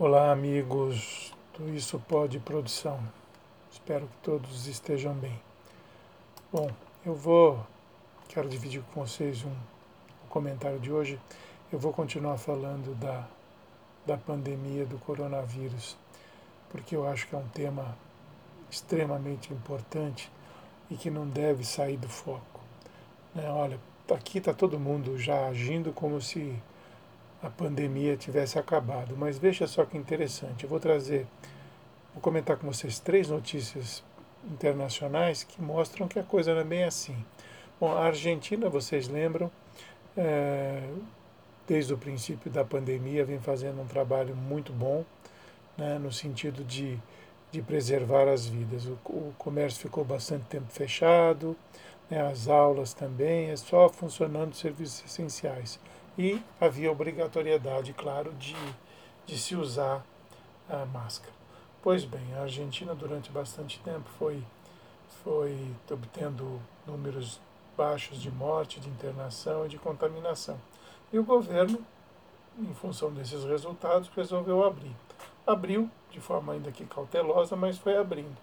Olá, amigos do Isso Pode Produção. Espero que todos estejam bem. Bom, eu vou, quero dividir com vocês um, um comentário de hoje. Eu vou continuar falando da, da pandemia do coronavírus, porque eu acho que é um tema extremamente importante e que não deve sair do foco. Né? Olha, aqui está todo mundo já agindo como se a pandemia tivesse acabado. Mas veja só que interessante, eu vou trazer, vou comentar com vocês três notícias internacionais que mostram que a coisa não é bem assim. Bom, a Argentina, vocês lembram, é, desde o princípio da pandemia vem fazendo um trabalho muito bom, né, no sentido de, de preservar as vidas. O, o comércio ficou bastante tempo fechado, né, as aulas também, é só funcionando serviços essenciais e havia obrigatoriedade, claro, de, de se usar a máscara. Pois bem, a Argentina durante bastante tempo foi, foi obtendo números baixos de morte, de internação e de contaminação. E o governo, em função desses resultados, resolveu abrir. Abriu de forma ainda que cautelosa, mas foi abrindo.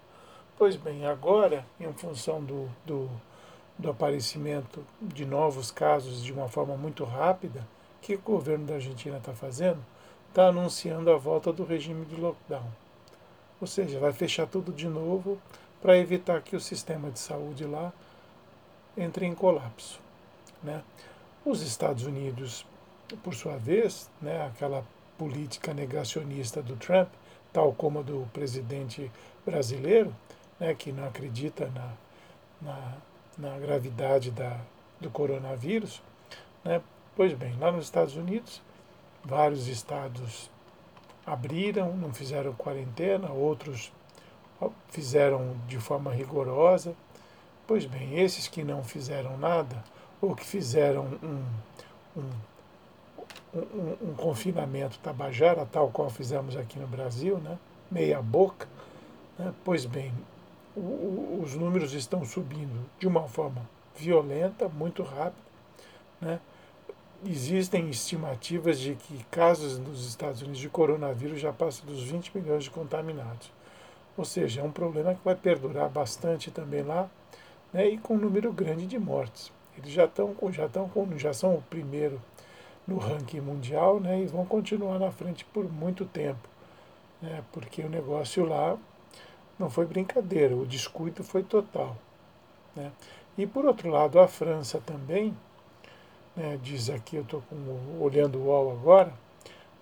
Pois bem, agora, em função do, do do aparecimento de novos casos de uma forma muito rápida, que o governo da Argentina está fazendo? Está anunciando a volta do regime de lockdown. Ou seja, vai fechar tudo de novo para evitar que o sistema de saúde lá entre em colapso. Né? Os Estados Unidos, por sua vez, né, aquela política negacionista do Trump, tal como a do presidente brasileiro, né, que não acredita na, na na gravidade da, do coronavírus. Né? Pois bem, lá nos Estados Unidos, vários estados abriram, não fizeram quarentena, outros fizeram de forma rigorosa. Pois bem, esses que não fizeram nada, ou que fizeram um, um, um, um confinamento tabajara, tal qual fizemos aqui no Brasil, né? meia boca, né? pois bem, os números estão subindo de uma forma violenta, muito rápida. Né? Existem estimativas de que casos nos Estados Unidos de coronavírus já passam dos 20 milhões de contaminados. Ou seja, é um problema que vai perdurar bastante também lá, né? e com um número grande de mortes. Eles já estão já estão já são o primeiro no ranking mundial, né? E vão continuar na frente por muito tempo, né? Porque o negócio lá não foi brincadeira, o descuido foi total. Né? E por outro lado, a França também, né, diz aqui, eu estou olhando o UOL agora,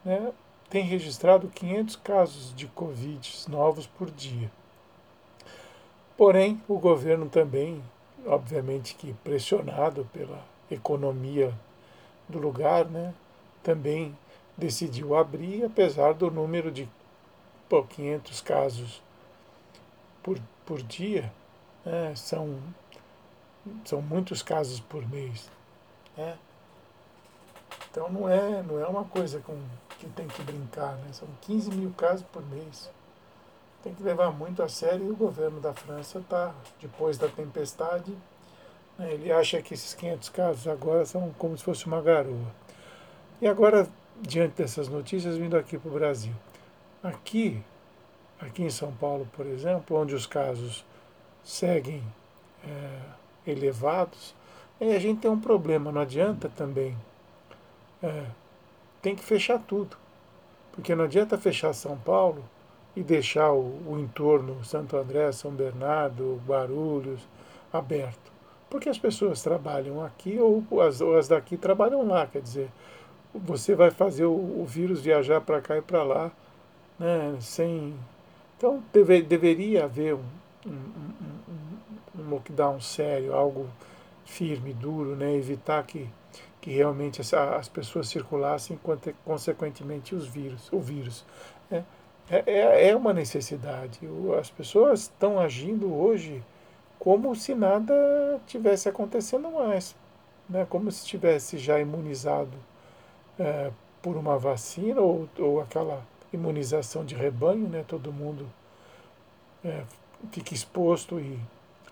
né, tem registrado 500 casos de Covid novos por dia. Porém, o governo também, obviamente que pressionado pela economia do lugar, né, também decidiu abrir, apesar do número de pô, 500 casos por, por dia, né? são, são muitos casos por mês. Né? Então não é, não é uma coisa com, que tem que brincar, né? são 15 mil casos por mês. Tem que levar muito a sério e o governo da França está, depois da tempestade, né? ele acha que esses 500 casos agora são como se fosse uma garoa. E agora, diante dessas notícias, vindo aqui para o Brasil. Aqui, aqui em São Paulo, por exemplo, onde os casos seguem é, elevados, aí a gente tem um problema, não adianta também. É, tem que fechar tudo. Porque não adianta fechar São Paulo e deixar o, o entorno, Santo André, São Bernardo, Guarulhos, aberto. Porque as pessoas trabalham aqui ou as, ou as daqui trabalham lá, quer dizer, você vai fazer o, o vírus viajar para cá e para lá, né, sem, então deve, deveria haver um, um, um, um, lockdown sério, algo firme, duro, né? evitar que, que realmente as, as pessoas circulassem, consequentemente os vírus, o vírus. É, é, é uma necessidade. As pessoas estão agindo hoje como se nada tivesse acontecendo mais, né? como se estivesse já imunizado é, por uma vacina ou, ou aquela imunização de rebanho, né? todo mundo é, fica exposto e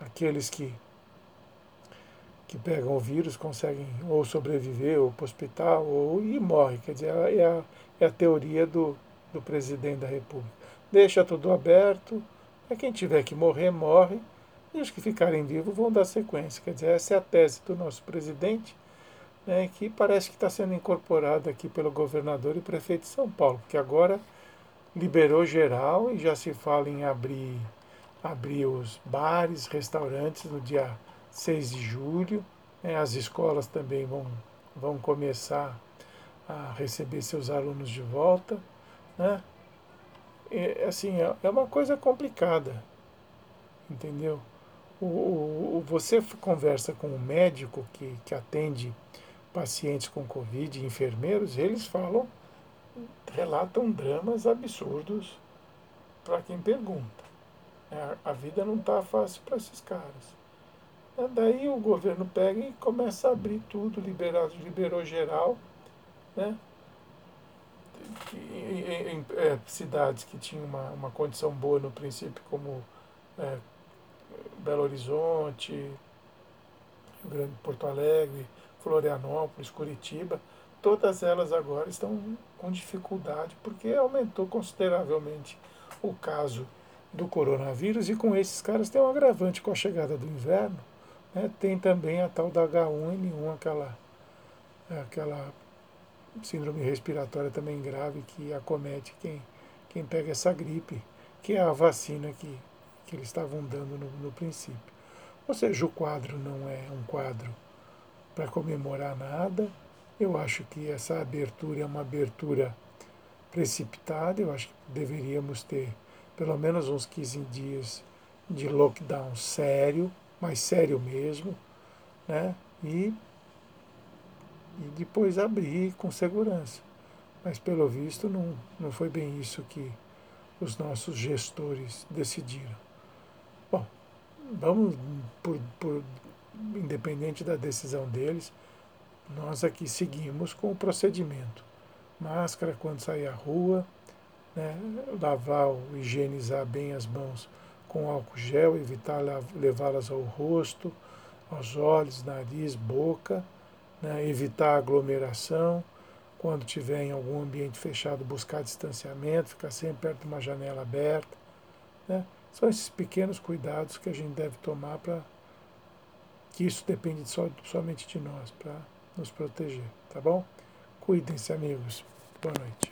aqueles que, que pegam o vírus conseguem ou sobreviver ou para o hospital ou e morre. Quer dizer, é a, é a teoria do, do presidente da República. Deixa tudo aberto, é quem tiver que morrer, morre, e os que ficarem vivos vão dar sequência. Quer dizer, essa é a tese do nosso presidente, né, que parece que está sendo incorporada aqui pelo governador e prefeito de São Paulo, porque agora liberou geral e já se fala em abrir, abrir os bares, restaurantes no dia 6 de julho. Né, as escolas também vão, vão começar a receber seus alunos de volta. Né? É, assim, é, uma coisa complicada, entendeu? O, o, você conversa com um médico que, que atende pacientes com Covid, enfermeiros, eles falam, relatam dramas absurdos para quem pergunta. É, a vida não está fácil para esses caras. É, daí o governo pega e começa a abrir tudo, liberar, liberou geral, né? Em, é, cidades que tinham uma, uma condição boa no princípio, como é, Belo Horizonte, Porto Alegre, Florianópolis, Curitiba, todas elas agora estão com dificuldade porque aumentou consideravelmente o caso do coronavírus e com esses caras tem um agravante com a chegada do inverno, né? tem também a tal da H1N1, aquela, aquela síndrome respiratória também grave que acomete quem, quem pega essa gripe, que é a vacina que, que eles estavam dando no, no princípio. Ou seja, o quadro não é um quadro para comemorar nada. Eu acho que essa abertura é uma abertura precipitada. Eu acho que deveríamos ter pelo menos uns 15 dias de lockdown sério, mais sério mesmo, né? E, e depois abrir com segurança. Mas pelo visto não, não foi bem isso que os nossos gestores decidiram. Bom, vamos por, por independente da decisão deles, nós aqui seguimos com o procedimento. Máscara quando sair à rua, né, lavar higienizar bem as mãos com álcool gel, evitar levá-las ao rosto, aos olhos, nariz, boca, né, evitar aglomeração. Quando tiver em algum ambiente fechado, buscar distanciamento, ficar sempre perto de uma janela aberta. Né. São esses pequenos cuidados que a gente deve tomar para que isso depende só, somente de nós para nos proteger, tá bom? Cuidem-se, amigos. Boa noite.